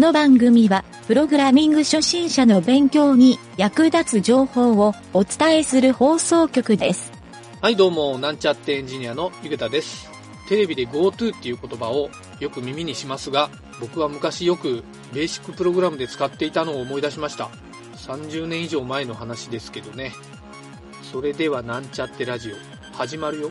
この番組は、プログラミング初心者の勉強に役立つ情報をお伝えする放送局です。はい、どうも、なんちゃってエンジニアのゆげたです。テレビで GoTo っていう言葉をよく耳にしますが、僕は昔よくベーシックプログラムで使っていたのを思い出しました。30年以上前の話ですけどね。それではなんちゃってラジオ、始まるよ。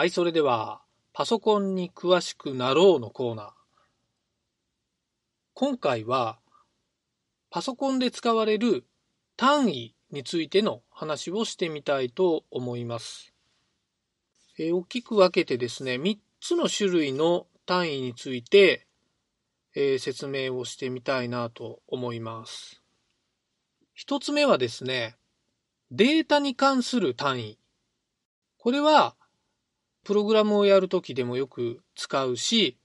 はい、それでは、パソコンに詳しくなろうのコーナー。今回は、パソコンで使われる単位についての話をしてみたいと思います。えー大きく分けてですね、3つの種類の単位について、えー説明をしてみたいなと思います。1つ目はですね、データに関する単位。これは、プログラムをやるときでもよく使うし、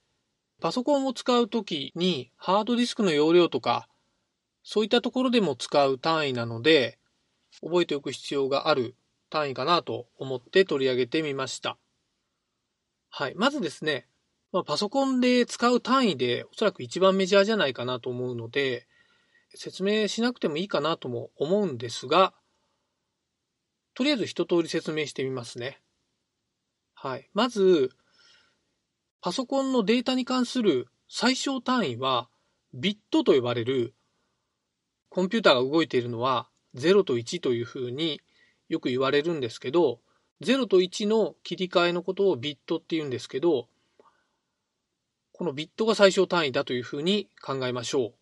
パソコンを使うときにハードディスクの容量とか、そういったところでも使う単位なので、覚えておく必要がある単位かなと思って取り上げてみました。はい。まずですね、まあ、パソコンで使う単位でおそらく一番メジャーじゃないかなと思うので、説明しなくてもいいかなとも思うんですが、とりあえず一通り説明してみますね。はい。まず、パソコンのデータに関する最小単位は、ビットと呼ばれる、コンピューターが動いているのは0と1というふうによく言われるんですけど、0と1の切り替えのことをビットって言うんですけど、このビットが最小単位だというふうに考えましょう。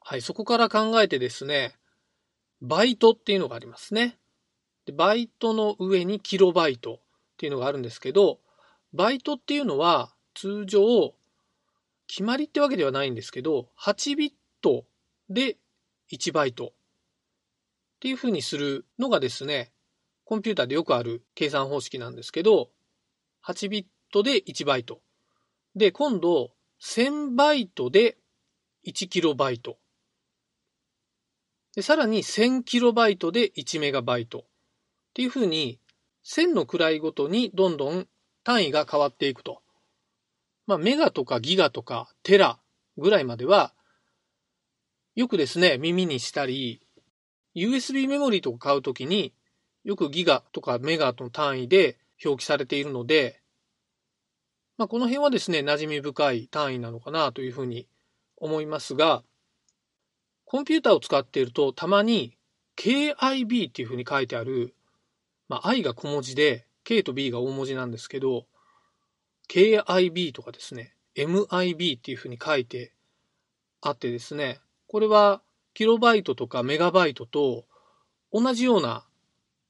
はい、そこから考えてですね、バイトっていうのがありますね。でバイトの上にキロバイトっていうのがあるんですけど、バイトっていうのは通常、決まりってわけではないんですけど、8ビットで1バイトっていうふうにするのがですね、コンピューターでよくある計算方式なんですけど、8ビットで1バイト。で、今度、1000バイトで1キロバイト。で、さらに1000キロバイトで1メガバイト。っていうふうに、千の位ごとにどんどん単位が変わっていくと。まあ、メガとかギガとかテラぐらいまでは、よくですね、耳にしたり、USB メモリーとか買うときに、よくギガとかメガの単位で表記されているので、まあ、この辺はですね、馴染み深い単位なのかなというふうに思いますが、コンピューターを使っていると、たまに KIB っていうふうに書いてある、まあ、I が小文字で、K と B が大文字なんですけど、KIB とかですね、MIB っていうふうに書いてあってですね、これはキロバイトとかメガバイトと同じような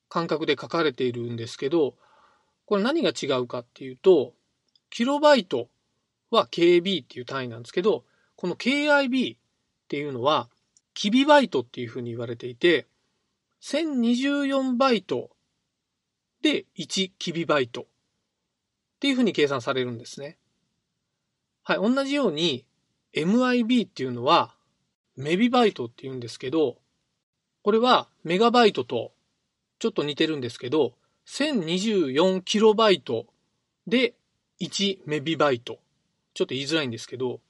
感覚で書かれているんですけど、これ何が違うかっていうと、キロバイトは KB っていう単位なんですけど、この KIB っていうのは、キビバイトっていうふうに言われていて、1024バイトで1キビバイトっていうふうに計算されるんですね。はい、同じように MIB っていうのはメビバイトっていうんですけど、これはメガバイトとちょっと似てるんですけど、1024キロバイトで1メビバイト。ちょっと言いづらいんですけど、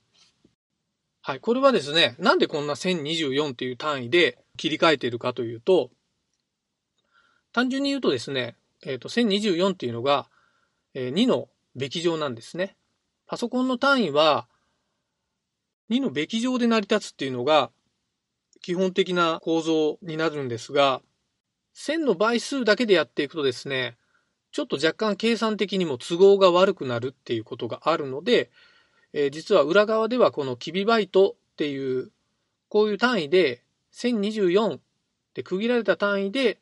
はい、これはですね、なんでこんな1024っていう単位で切り替えているかというと、単純に言うとですね、えっ、と、1024っていうのが、えー2のべき乗なんですね。パソコンの単位は、2のべき乗で成り立つっていうのが、基本的な構造になるんですが、1000の倍数だけでやっていくとですね、ちょっと若干計算的にも都合が悪くなるっていうことがあるので、えー実は裏側ではこのキビバイトっていう、こういう単位で、1024で区切られた単位で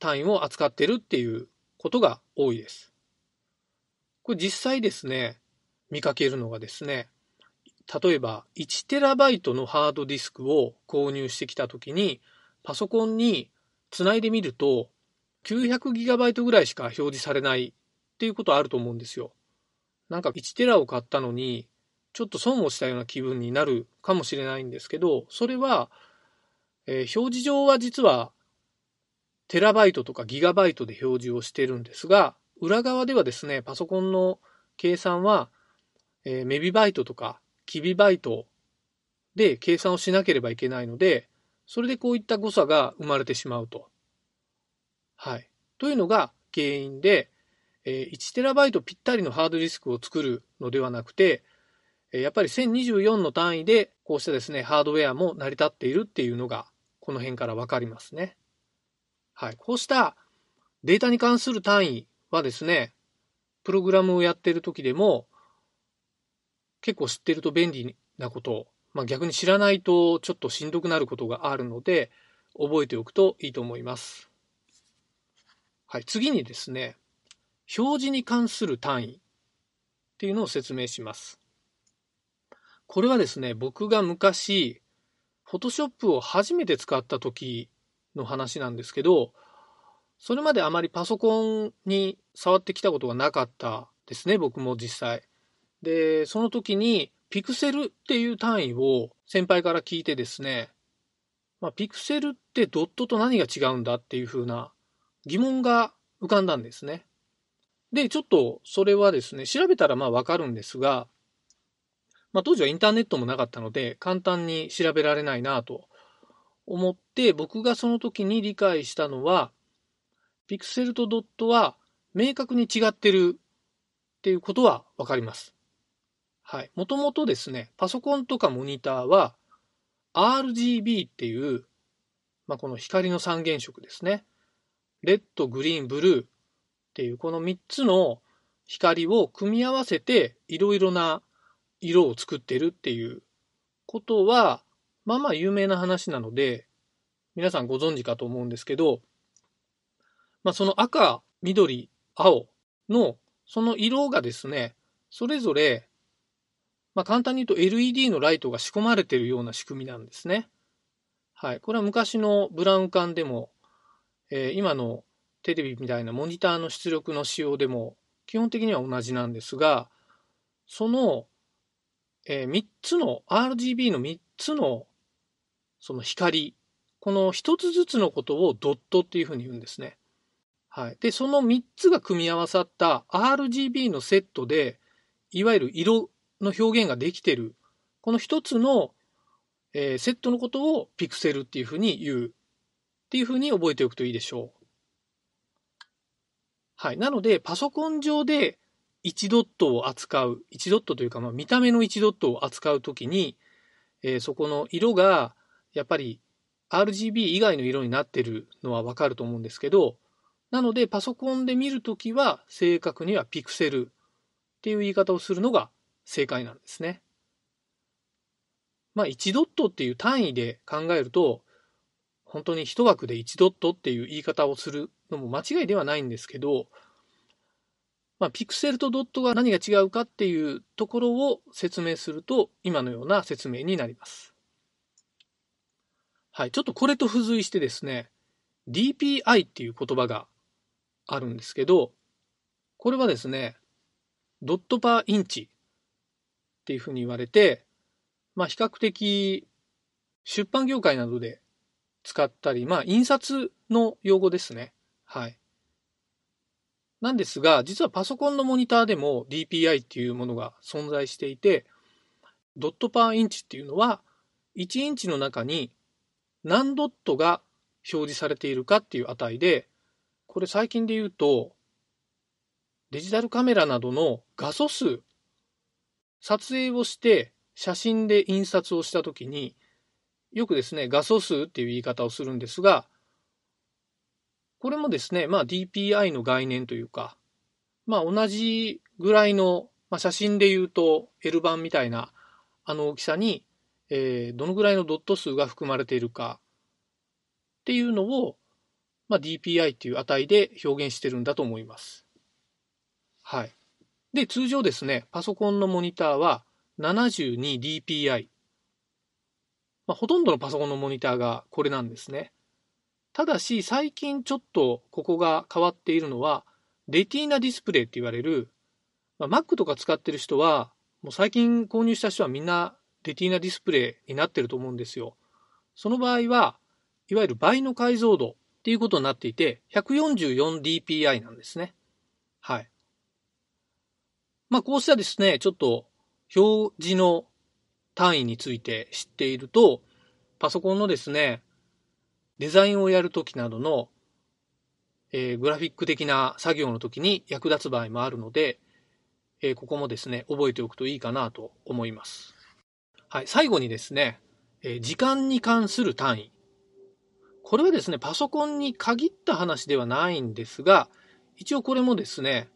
単位を扱ってるっていうことが多いです。これ実際ですね、見かけるのがですね、例えば 1TB のハードディスクを購入してきたときに、パソコンにつないでみると、900GB ぐらいしか表示されないっていうことあると思うんですよ。なんか1テラを買ったのに、ちょっと損をしたような気分になるかもしれないんですけど、それは、えー、表示上は実はテラバイトとかギガバイトで表示をしてるんですが、裏側ではですね、パソコンの計算は、えー、メビバイトとかキビバイトで計算をしなければいけないので、それでこういった誤差が生まれてしまうと。はい。というのが原因で、えー、1TB ぴったりのハードディスクを作るのではなくて、やっぱり1024の単位でこうしたですね、ハードウェアも成り立っているっていうのがこの辺からわかりますね。はい。こうしたデータに関する単位はですね、プログラムをやっている時でも結構知ってると便利なこと、まあ、逆に知らないとちょっとしんどくなることがあるので覚えておくといいと思います。はい。次にですね、表示に関する単位っていうのを説明します。これはですね、僕が昔、Photoshop を初めて使った時の話なんですけど、それまであまりパソコンに触ってきたことがなかったですね、僕も実際。で、その時にピクセルっていう単位を先輩から聞いてですね、まあ、ピクセルってドットと何が違うんだっていうふうな疑問が浮かんだんですね。で、ちょっとそれはですね、調べたらまあわかるんですが、まあ、当時はインターネットもなかったので、簡単に調べられないなと思って、僕がその時に理解したのは、ピクセルとドットは明確に違ってるっていうことはわかります。はい。もともとですね、パソコンとかモニターは RGB っていう、まあ、この光の三原色ですね。レッド、グリーン、ブルーっていうこの3つの光を組み合わせていろいろな色を作ってるっていうことは、まあまあ有名な話なので、皆さんご存知かと思うんですけど、まあその赤、緑、青のその色がですね、それぞれ、まあ簡単に言うと LED のライトが仕込まれているような仕組みなんですね。はい。これは昔のブラウン管でも、えー、今のテレビみたいなモニターの出力の仕様でも基本的には同じなんですが、そのえー、3つの、RGB の3つのその光、この1つずつのことをドットっていうふうに言うんですね。はい。で、その3つが組み合わさった RGB のセットで、いわゆる色の表現ができてる、この1つの、えー、セットのことをピクセルっていうふうに言うっていうふうに覚えておくといいでしょう。はい。なので、パソコン上で1ドットを扱う、1ドットというか、まあ、見た目の1ドットを扱うときに、えー、そこの色が、やっぱり RGB 以外の色になってるのはわかると思うんですけど、なのでパソコンで見るときは正確にはピクセルっていう言い方をするのが正解なんですね。まあ1ドットっていう単位で考えると、本当に一枠で1ドットっていう言い方をするのも間違いではないんですけど、まあ、ピクセルとドットが何が違うかっていうところを説明すると、今のような説明になります。はい。ちょっとこれと付随してですね、DPI っていう言葉があるんですけど、これはですね、ドットパーインチっていうふうに言われて、まあ比較的出版業界などで使ったり、まあ印刷の用語ですね。はい。なんですが、実はパソコンのモニターでも DPI っていうものが存在していて、ドットパーインチっていうのは、1インチの中に何ドットが表示されているかっていう値で、これ最近で言うと、デジタルカメラなどの画素数、撮影をして写真で印刷をしたときに、よくですね、画素数っていう言い方をするんですが、これもですね、まあ DPI の概念というか、まあ同じぐらいの、まあ、写真で言うと L 版みたいなあの大きさに、えー、どのぐらいのドット数が含まれているかっていうのを、まあ、DPI っていう値で表現してるんだと思います。はい。で、通常ですね、パソコンのモニターは 72dpi。まあ、ほとんどのパソコンのモニターがこれなんですね。ただし、最近ちょっとここが変わっているのは、レティーナディスプレイって言われる、まあ、Mac とか使ってる人はもう最近購入した人はみんなレティーナディスプレイになってると思うんですよ。その場合は、いわゆる倍の解像度っていうことになっていて、144dpi なんですね。はい。まあ、こうしたですね、ちょっと表示の単位について知っていると、パソコンのですね、デザインをやるときなどの、えー、グラフィック的な作業の時に役立つ場合もあるので、えー、ここもですね、覚えておくといいかなと思います。はい、最後にですね、えー、時間に関する単位。これはですね、パソコンに限った話ではないんですが、一応これもですね、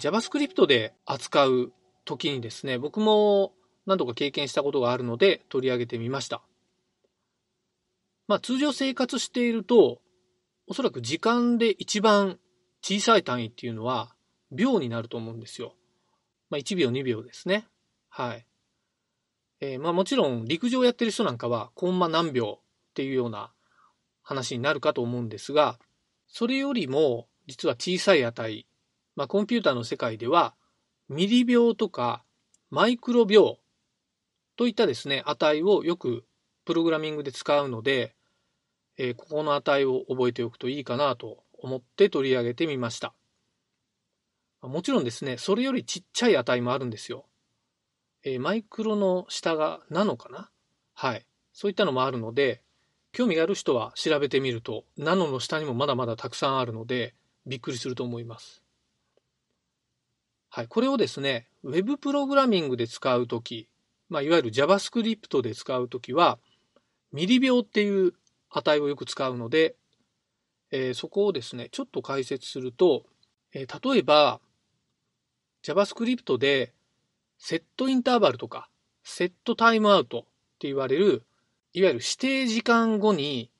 JavaScript で扱う時にですね、僕も何度か経験したことがあるので取り上げてみました。まあ通常生活していると、おそらく時間で一番小さい単位っていうのは秒になると思うんですよ。まあ1秒2秒ですね。はい。えー、まあもちろん陸上やってる人なんかはコンマ何秒っていうような話になるかと思うんですが、それよりも実は小さい値、まあコンピューターの世界ではミリ秒とかマイクロ秒といったですね、値をよくプログラミングで使うので、えー、ここの値を覚えておくといいかなと思って取り上げてみました。もちろんですね、それよりちっちゃい値もあるんですよ。えー、マイクロの下がナノかな？はい。そういったのもあるので、興味がある人は調べてみると、ナノの下にもまだまだたくさんあるので、びっくりすると思います。はい。これをですね、Web プログラミングで使うとき、まあ、いわゆる JavaScript で使うときは、ミリ秒っていう値をよく使うので、えー、そこをですね、ちょっと解説すると、えー、例えば、JavaScript で、セットインターバルとか、セットタイムアウトって言われる、いわゆる指定時間後に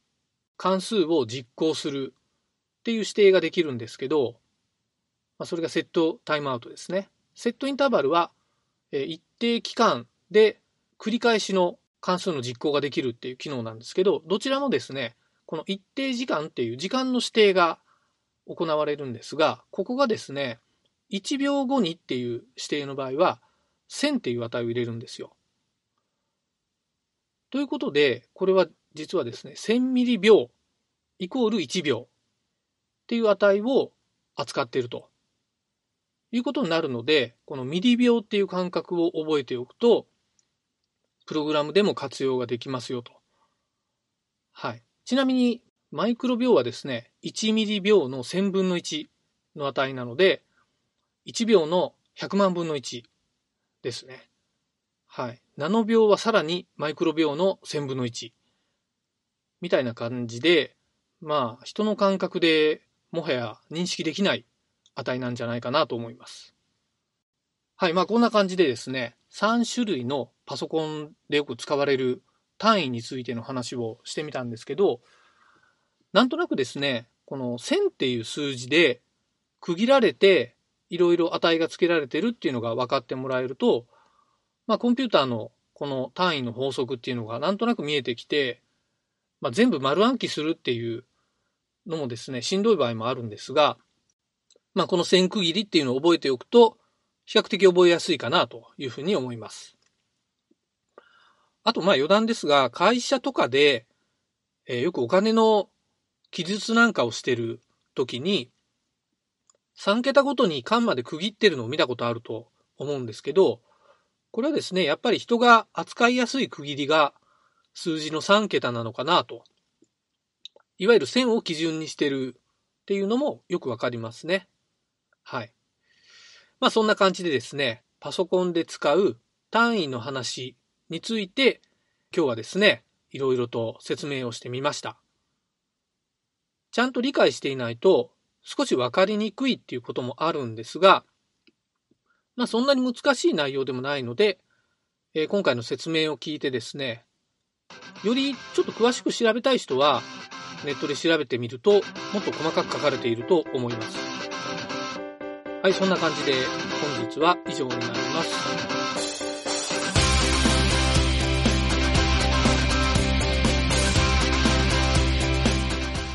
関数を実行するっていう指定ができるんですけど、まあ、それがセットタイムアウトですね。セットインターバルは、え、一定期間で繰り返しの関数の実行ができるっていう機能なんですけど、どちらもですね、この一定時間っていう時間の指定が行われるんですが、ここがですね、1秒後にっていう指定の場合は、1000っていう値を入れるんですよ。ということで、これは実はですね、1000ミリ秒イコール1秒っていう値を扱っているということになるので、このミリ秒っていう感覚を覚えておくと、プログラムでも活用ができますよと。はい。ちなみに、マイクロ秒はですね、1ミリ秒の1000分の1の値なので、1秒の100万分の1ですね。はい。ナノ秒はさらにマイクロ秒の1000分の1。みたいな感じで、まあ、人の感覚でもはや認識できない値なんじゃないかなと思います。はい。まあ、こんな感じでですね、3種類のパソコンでよく使われる単位についての話をしてみたんですけど、なんとなくですね、この1000っていう数字で区切られていろいろ値が付けられてるっていうのが分かってもらえると、まあ、コンピューターのこの単位の法則っていうのがなんとなく見えてきて、まあ、全部丸暗記するっていうのもですね、しんどい場合もあるんですが、まあ、この線区切りっていうのを覚えておくと、比較的覚えやすいかなというふうに思います。あと、まあ余談ですが、会社とかで、えー、よくお金の記述なんかをしてるときに、3桁ごとに間まで区切ってるのを見たことあると思うんですけど、これはですね、やっぱり人が扱いやすい区切りが数字の3桁なのかなと。いわゆる線を基準にしてるっていうのもよくわかりますね。はい。まあそんな感じでですね、パソコンで使う単位の話について今日はですね、いろいろと説明をしてみました。ちゃんと理解していないと少しわかりにくいっていうこともあるんですが、まあそんなに難しい内容でもないので、えー、今回の説明を聞いてですね、よりちょっと詳しく調べたい人はネットで調べてみるともっと細かく書かれていると思います。はい、そんな感じで本日は以上になります。